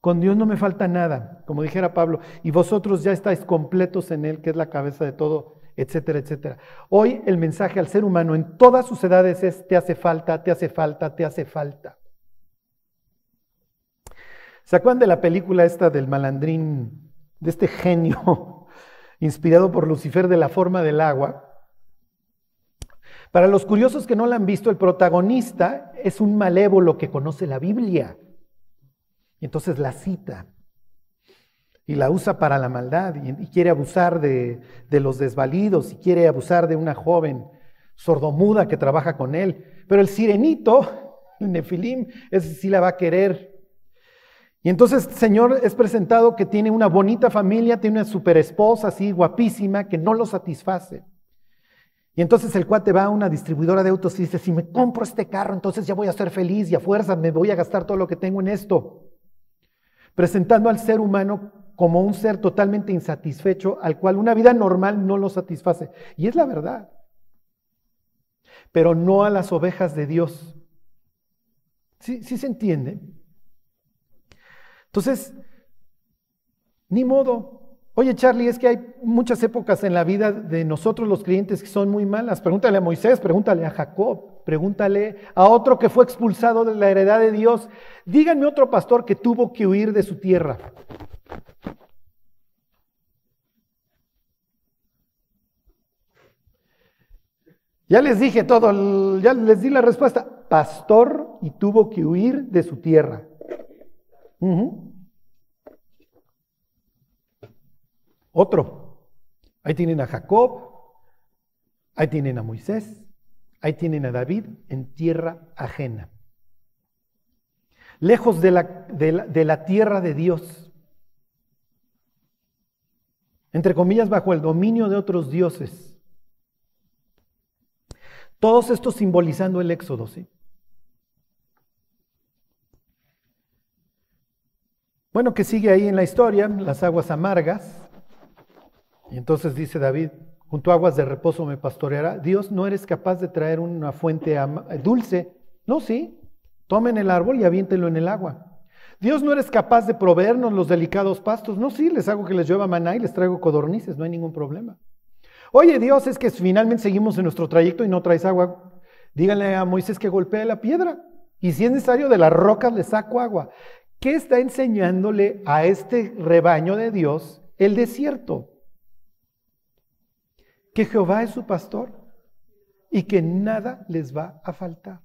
A: Con Dios no me falta nada, como dijera Pablo, y vosotros ya estáis completos en Él, que es la cabeza de todo, etcétera, etcétera. Hoy el mensaje al ser humano en todas sus edades es, te hace falta, te hace falta, te hace falta. ¿Se acuerdan de la película esta del malandrín, de este genio inspirado por Lucifer de la forma del agua? Para los curiosos que no la han visto, el protagonista es un malévolo que conoce la Biblia. Y entonces la cita y la usa para la maldad y, quiere abusar de, los desvalidos y quiere abusar de una joven sordomuda que trabaja con él. Pero el sirenito, el nefilim, ese sí la va a querer. Y entonces el Señor es presentado que tiene una bonita familia, tiene una super esposa así guapísima que no lo satisface. Y entonces el cuate va a una distribuidora de autos y dice, si me compro este carro, entonces ya voy a ser feliz y a fuerza me voy a gastar todo lo que tengo en esto presentando al ser humano como un ser totalmente insatisfecho, al cual una vida normal no lo satisface. Y es la verdad. Pero no a las ovejas de Dios. ¿Sí, sí se entiende? Entonces, ni modo, Oye, Charlie, es que hay muchas épocas en la vida de nosotros los creyentes que son muy malas. Pregúntale a Moisés, pregúntale a Jacob, pregúntale a otro que fue expulsado de la heredad de Dios. Díganme otro pastor que tuvo que huir de su tierra. Ya les dije todo, ya les di la respuesta. Pastor y tuvo que huir de su tierra. Otro. Ahí tienen a Jacob, ahí tienen a Moisés, ahí tienen a David en tierra ajena. Lejos de la, de la, tierra de Dios. Entre comillas, bajo el dominio de otros dioses. Todos estos simbolizando el éxodo, ¿sí? Bueno, que sigue ahí en la historia, las aguas amargas. Y entonces dice David, junto a aguas de reposo me pastoreará. Dios, no eres capaz de traer una fuente dulce. No, sí. Tomen el árbol y aviéntenlo en el agua. Dios, no eres capaz de proveernos los delicados pastos. No, sí, les hago que les llueva maná y les traigo codornices, no hay ningún problema. Oye, Dios, es que finalmente seguimos en nuestro trayecto y no traes agua. Díganle a Moisés que golpee la piedra. Y si es necesario, de las rocas le saco agua. ¿Qué está enseñándole a este rebaño de Dios el desierto? que Jehová es su pastor y que nada les va a faltar.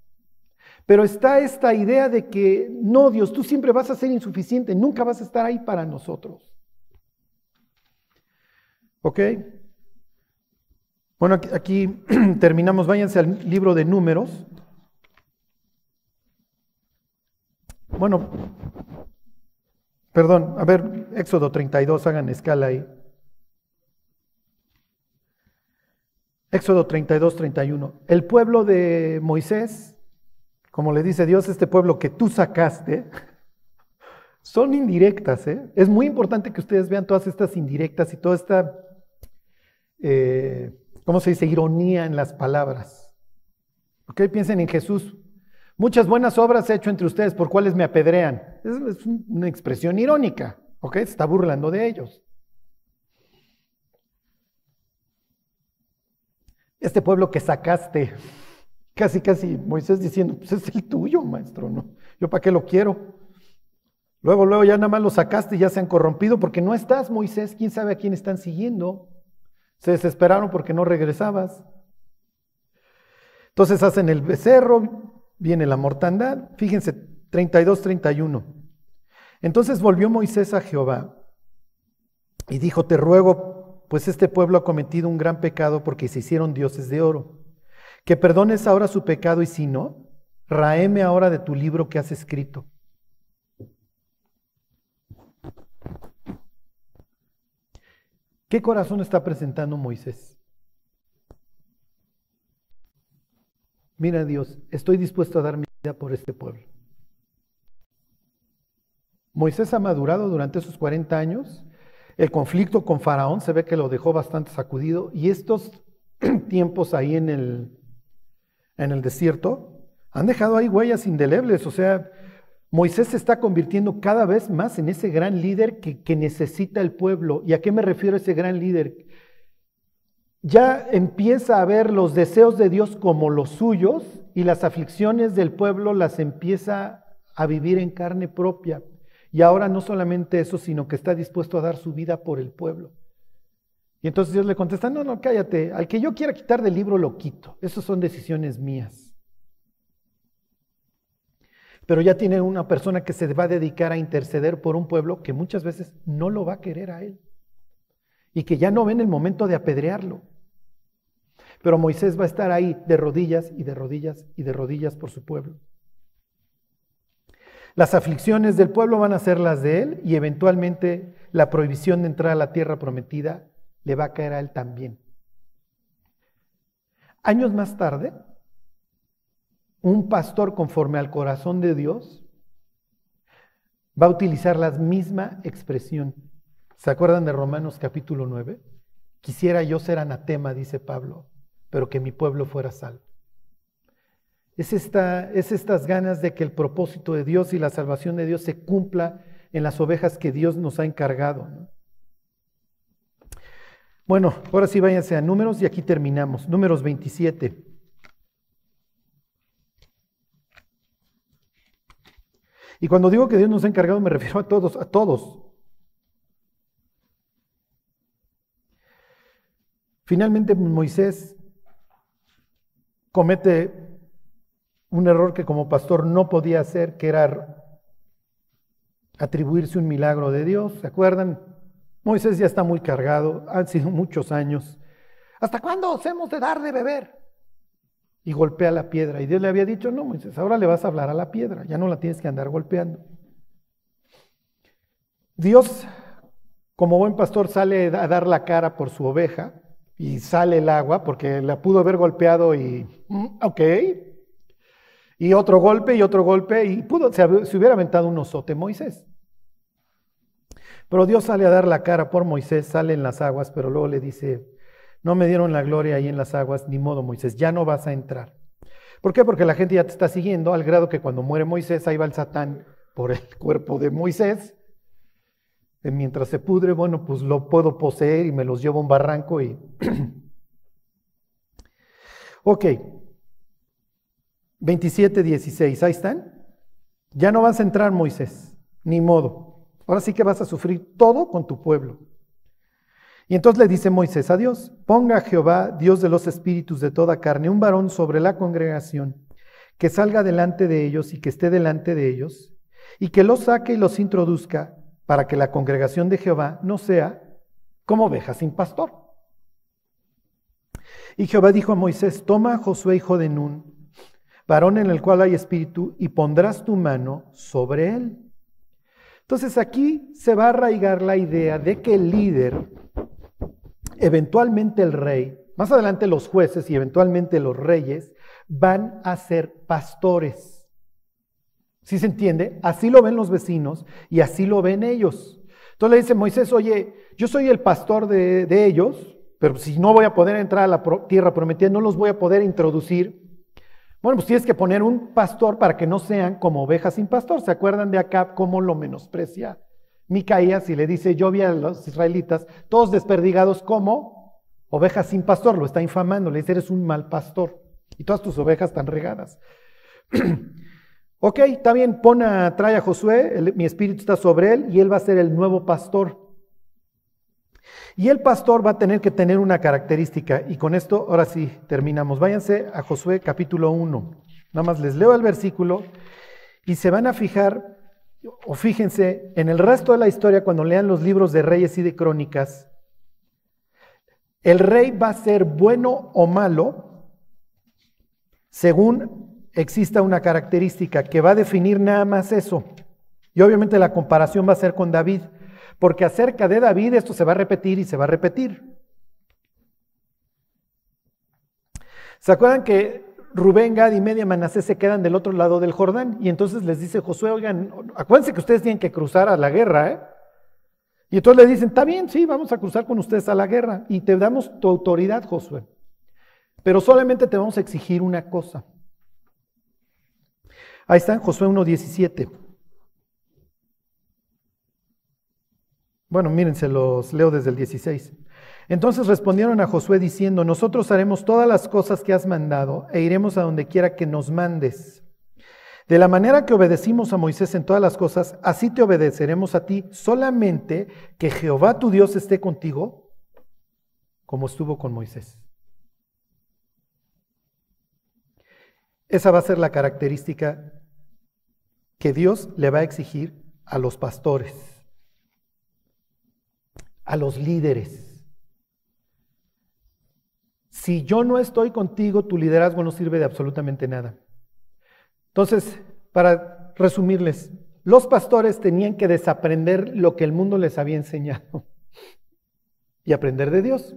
A: Pero está esta idea de que no, Dios, tú siempre vas a ser insuficiente, nunca vas a estar ahí para nosotros. ¿Ok? Bueno, aquí, terminamos, váyanse al libro de números. Bueno, perdón, a ver, Éxodo 32, hagan escala ahí. Éxodo 32, 31. El pueblo de Moisés, como le dice Dios, este pueblo que tú sacaste, son indirectas. ¿eh? Es muy importante que ustedes vean todas estas indirectas y toda esta, eh, ¿cómo se dice?, ironía en las palabras. ¿Ok? Piensen en Jesús. Muchas buenas obras he hecho entre ustedes, por cuales me apedrean. Es, una expresión irónica. ¿Ok? Se está burlando de ellos. este pueblo que sacaste, casi, casi Moisés diciendo, pues es el tuyo, maestro, ¿no? Yo para qué lo quiero. Luego, luego ya nada más lo sacaste y ya se han corrompido porque no estás, Moisés, quién sabe a quién están siguiendo. Se desesperaron porque no regresabas. Entonces hacen el becerro, viene la mortandad. Fíjense, 32, 31. Entonces volvió Moisés a Jehová y dijo, te ruego, pues este pueblo ha cometido un gran pecado porque se hicieron dioses de oro. Que perdones ahora su pecado y si no, raeme ahora de tu libro que has escrito. ¿Qué corazón está presentando Moisés? Mira Dios, estoy dispuesto a dar mi vida por este pueblo. Moisés ha madurado durante esos 40 años. El conflicto con Faraón se ve que lo dejó bastante sacudido y estos tiempos ahí en el, en el desierto han dejado ahí huellas indelebles. O sea, Moisés se está convirtiendo cada vez más en ese gran líder que, que necesita el pueblo. ¿Y a qué me refiero ese gran líder? Ya empieza a ver los deseos de Dios como los suyos y las aflicciones del pueblo las empieza a vivir en carne propia. Y ahora no solamente eso, sino que está dispuesto a dar su vida por el pueblo. Y entonces Dios le contesta, no, no, cállate, al que yo quiera quitar del libro lo quito, esas son decisiones mías pero ya tiene una persona que se va a dedicar a interceder por un pueblo que muchas veces no lo va a querer a él y que ya no ven el momento de apedrearlo. Pero Moisés va a estar ahí de rodillas y de rodillas y de rodillas por su pueblo. Las aflicciones del pueblo van a ser las de él y eventualmente la prohibición de entrar a la tierra prometida le va a caer a él también. Años más tarde, un pastor conforme al corazón de Dios va a utilizar la misma expresión. ¿Se acuerdan de Romanos capítulo 9? Quisiera yo ser anatema, dice Pablo, pero que mi pueblo fuera salvo. Es, esta, es estas ganas de que el propósito de Dios y la salvación de Dios se cumpla en las ovejas que Dios nos ha encargado. Bueno, ahora sí váyanse a números y aquí terminamos. Números 27. Y cuando digo que Dios nos ha encargado, me refiero a todos, a todos. Finalmente Moisés comete un error que como pastor no podía hacer, que era atribuirse un milagro de Dios. ¿Se acuerdan? Moisés ya está muy cargado, han sido muchos años. ¿Hasta cuándo os hemos de dar de beber? y golpea la piedra. Y Dios le había dicho, no, Moisés, ahora le vas a hablar a la piedra, ya no la tienes que andar golpeando. Dios, como buen pastor, sale a dar la cara por su oveja y sale el agua porque la pudo haber golpeado y, ok, y otro golpe y otro golpe y pudo, se, se hubiera aventado un osote Moisés. Pero Dios sale a dar la cara por Moisés, sale en las aguas, pero luego le dice, no me dieron la gloria ahí en las aguas, ni modo Moisés, ya no vas a entrar. ¿Por qué? Porque la gente ya te está siguiendo al grado que cuando muere Moisés, ahí va el Satán por el cuerpo de Moisés. Y mientras se pudre, bueno, pues lo puedo poseer y me los llevo a un barranco y... ok. 27, 16, ahí están. Ya no vas a entrar, Moisés, ni modo. Ahora sí que vas a sufrir todo con tu pueblo. Y entonces le dice Moisés a Dios, ponga a Jehová, Dios de los espíritus de toda carne, un varón sobre la congregación, que salga delante de ellos y que esté delante de ellos, y que los saque y los introduzca, para que la congregación de Jehová no sea como oveja sin pastor. Y Jehová dijo a Moisés, toma a Josué hijo de Nun, varón en el cual hay espíritu, y pondrás tu mano sobre él. Entonces aquí se va a arraigar la idea de que el líder eventualmente el rey, más adelante los jueces y eventualmente los reyes van a ser pastores. ¿Sí se entiende? Así lo ven los vecinos y así lo ven ellos. Entonces le dice Moisés, oye, yo soy el pastor de, de ellos, pero si no voy a poder entrar a la tierra prometida, no los voy a poder introducir. Bueno, pues tienes que poner un pastor para que no sean como ovejas sin pastor. ¿Se acuerdan de acá cómo lo menosprecia Micaías y le dice, yo vi a los israelitas todos desperdigados como ovejas sin pastor, lo está infamando, le dice, eres un mal pastor y todas tus ovejas están regadas. ok, está bien, pon a, trae a Josué, mi espíritu está sobre él y él va a ser el nuevo pastor. Y el pastor va a tener que tener una característica, y con esto ahora sí terminamos. Váyanse a Josué capítulo 1. Nada más les leo el versículo y se van a fijar o fíjense, en el resto de la historia, cuando lean los libros de reyes y de crónicas, el rey va a ser bueno o malo según exista una característica que va a definir nada más eso. Y obviamente la comparación va a ser con David, porque acerca de David esto se va a repetir y se va a repetir. ¿Se acuerdan que Rubén, Gad y media Manasés se quedan del otro lado del Jordán? Y entonces les dice Josué, oigan, acuérdense que ustedes tienen que cruzar a la guerra, ¿eh? Y entonces le dicen, está bien, sí, vamos a cruzar con ustedes a la guerra y te damos tu autoridad, Josué. Pero solamente te vamos a exigir una cosa. Ahí está, Josué 1.17. Bueno, miren, se los leo desde el 16. Entonces respondieron a Josué diciendo, nosotros haremos todas las cosas que has mandado e iremos a donde quiera que nos mandes. De la manera que obedecimos a Moisés en todas las cosas, así te obedeceremos a ti, solamente que Jehová tu Dios esté contigo, como estuvo con Moisés. Esa va a ser la característica que Dios le va a exigir a los pastores, a los líderes. Si yo no estoy contigo, tu liderazgo no sirve de absolutamente nada. Entonces, para resumirles, los pastores tenían que desaprender lo que el mundo les había enseñado y aprender de Dios.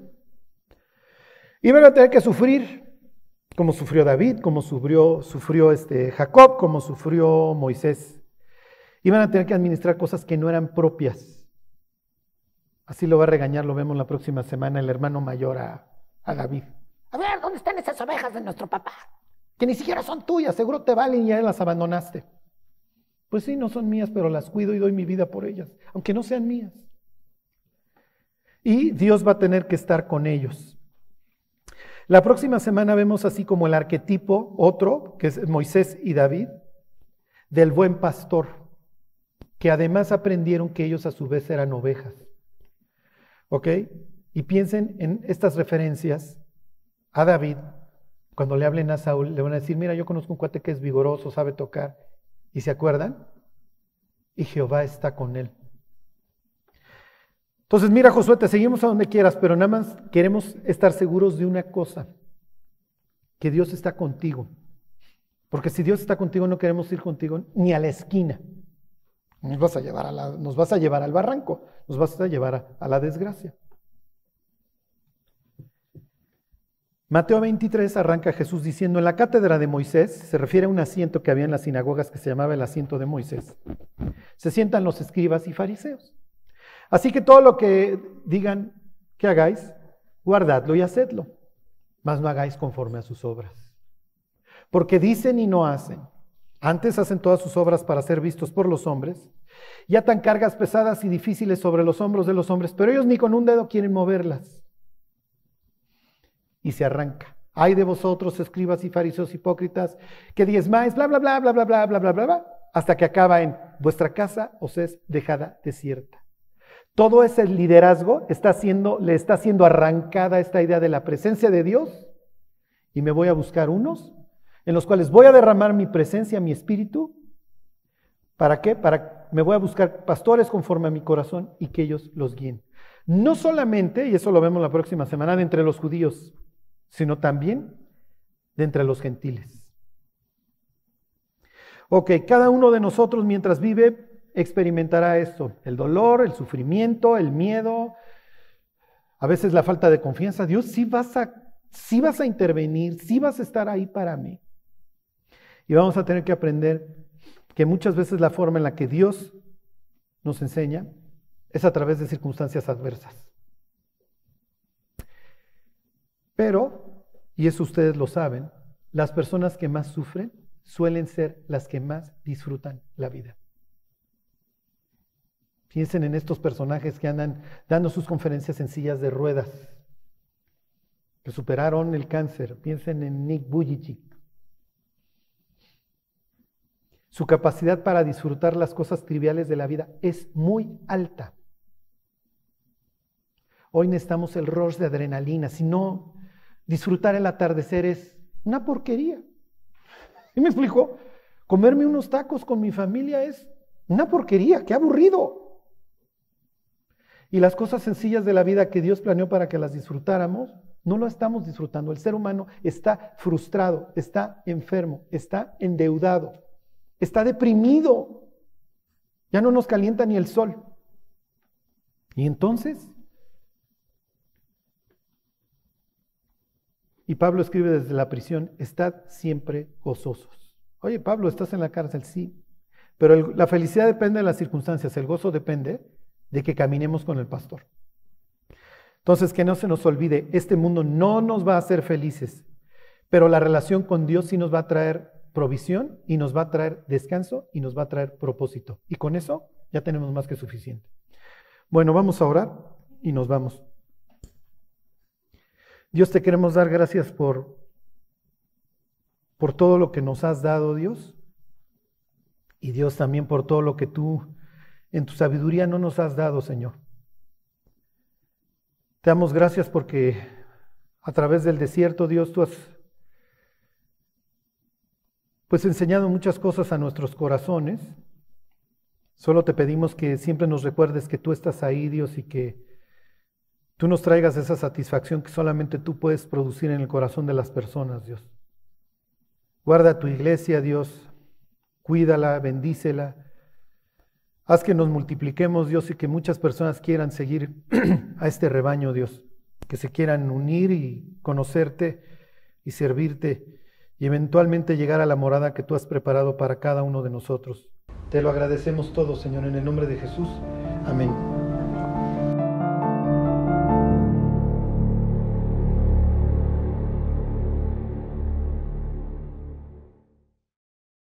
A: Iban a tener que sufrir, como sufrió David, como sufrió, sufrió este Jacob, como sufrió Moisés. Iban a tener que administrar cosas que no eran propias. Así lo va a regañar, lo vemos la próxima semana, el hermano mayor a, a David. A ver, ¿dónde están esas ovejas de nuestro papá? que ni siquiera son tuyas, seguro te valen y ya las abandonaste. Pues sí, no son mías, pero las cuido y doy mi vida por ellas, aunque no sean mías. Y Dios va a tener que estar con ellos. La próxima semana vemos así como el arquetipo, otro, que es Moisés y David, del buen pastor, que además aprendieron que ellos a su vez eran ovejas. ¿Ok? Y piensen en estas referencias a David cuando le hablen a Saúl, le van a decir, mira, yo conozco un cuate que es vigoroso, sabe tocar. ¿Y se acuerdan? Y Jehová está con él. Entonces, mira, Josué, te seguimos a donde quieras, pero nada más queremos estar seguros de una cosa, que Dios está contigo. Porque si Dios está contigo, no queremos ir contigo ni a la esquina. Nos vas a llevar, a la, nos vas a llevar al barranco, nos vas a llevar a la desgracia. Mateo 23 arranca Jesús diciendo, en la cátedra de Moisés, se refiere a un asiento que había en las sinagogas que se llamaba el asiento de Moisés, se sientan los escribas y fariseos. Así que todo lo que digan que hagáis, guardadlo y hacedlo, mas no hagáis conforme a sus obras. Porque dicen y no hacen. Antes hacen todas sus obras para ser vistos por los hombres, y atan cargas pesadas y difíciles sobre los hombros de los hombres, pero ellos ni con un dedo quieren moverlas y se arranca. Hay de vosotros, escribas y fariseos hipócritas, que diezmáis, bla, bla, bla, bla, bla, bla, bla, bla, bla, bla, hasta que acaba en vuestra casa os es dejada desierta. Todo ese liderazgo está siendo, le está siendo arrancada esta idea de la presencia de Dios y me voy a buscar unos en los cuales voy a derramar mi presencia, mi espíritu. ¿Para qué? Para me voy a buscar pastores conforme a mi corazón y que ellos los guíen. No solamente, y eso lo vemos la próxima semana, de entre los judíos, sino también de entre los gentiles. Ok, cada uno de nosotros mientras vive experimentará esto, el dolor, el sufrimiento, el miedo, a veces la falta de confianza. Dios, sí vas a, sí vas a intervenir, sí vas a estar ahí para mí. Y vamos a tener que aprender que muchas veces la forma en la que Dios nos enseña es a través de circunstancias adversas. Pero, y eso ustedes lo saben, las personas que más sufren suelen ser las que más disfrutan la vida. Piensen en estos personajes que andan dando sus conferencias en sillas de ruedas, que superaron el cáncer. Piensen en Nick Bujicic. Su capacidad para disfrutar las cosas triviales de la vida es muy alta. Hoy necesitamos el rush de adrenalina, si no, disfrutar el atardecer es una porquería. ¿Y me explico? Comerme unos tacos con mi familia es una porquería, qué aburrido. Y las cosas sencillas de la vida que Dios planeó para que las disfrutáramos, no lo estamos disfrutando. El ser humano está frustrado, está enfermo, está endeudado, está deprimido. Ya no nos calienta ni el sol. Y entonces, y Pablo escribe desde la prisión, estad siempre gozosos. Oye, Pablo, ¿estás en la cárcel? Sí. Pero la felicidad depende de las circunstancias, el gozo depende de que caminemos con el pastor. Entonces, que no se nos olvide, este mundo no nos va a hacer felices, pero la relación con Dios sí nos va a traer provisión y nos va a traer descanso y nos va a traer propósito. Y con eso ya tenemos más que suficiente. Bueno, vamos a orar y nos vamos. Dios, te queremos dar gracias por, por todo lo que nos has dado, Dios. Y Dios también por todo lo que tú en tu sabiduría no nos has dado, Señor. Te damos gracias porque a través del desierto, Dios, tú has pues enseñado muchas cosas a nuestros corazones. Solo te pedimos que siempre nos recuerdes que tú estás ahí, Dios, y que tú nos traigas esa satisfacción que solamente tú puedes producir en el corazón de las personas, Dios. Guarda tu iglesia, Dios, cuídala, bendícela. Haz que nos multipliquemos, Dios, y que muchas personas quieran seguir a este rebaño, Dios, que se quieran unir y conocerte y servirte y eventualmente llegar a la morada que tú has preparado para cada uno de nosotros. Te lo agradecemos todo, Señor, en el nombre de Jesús. Amén.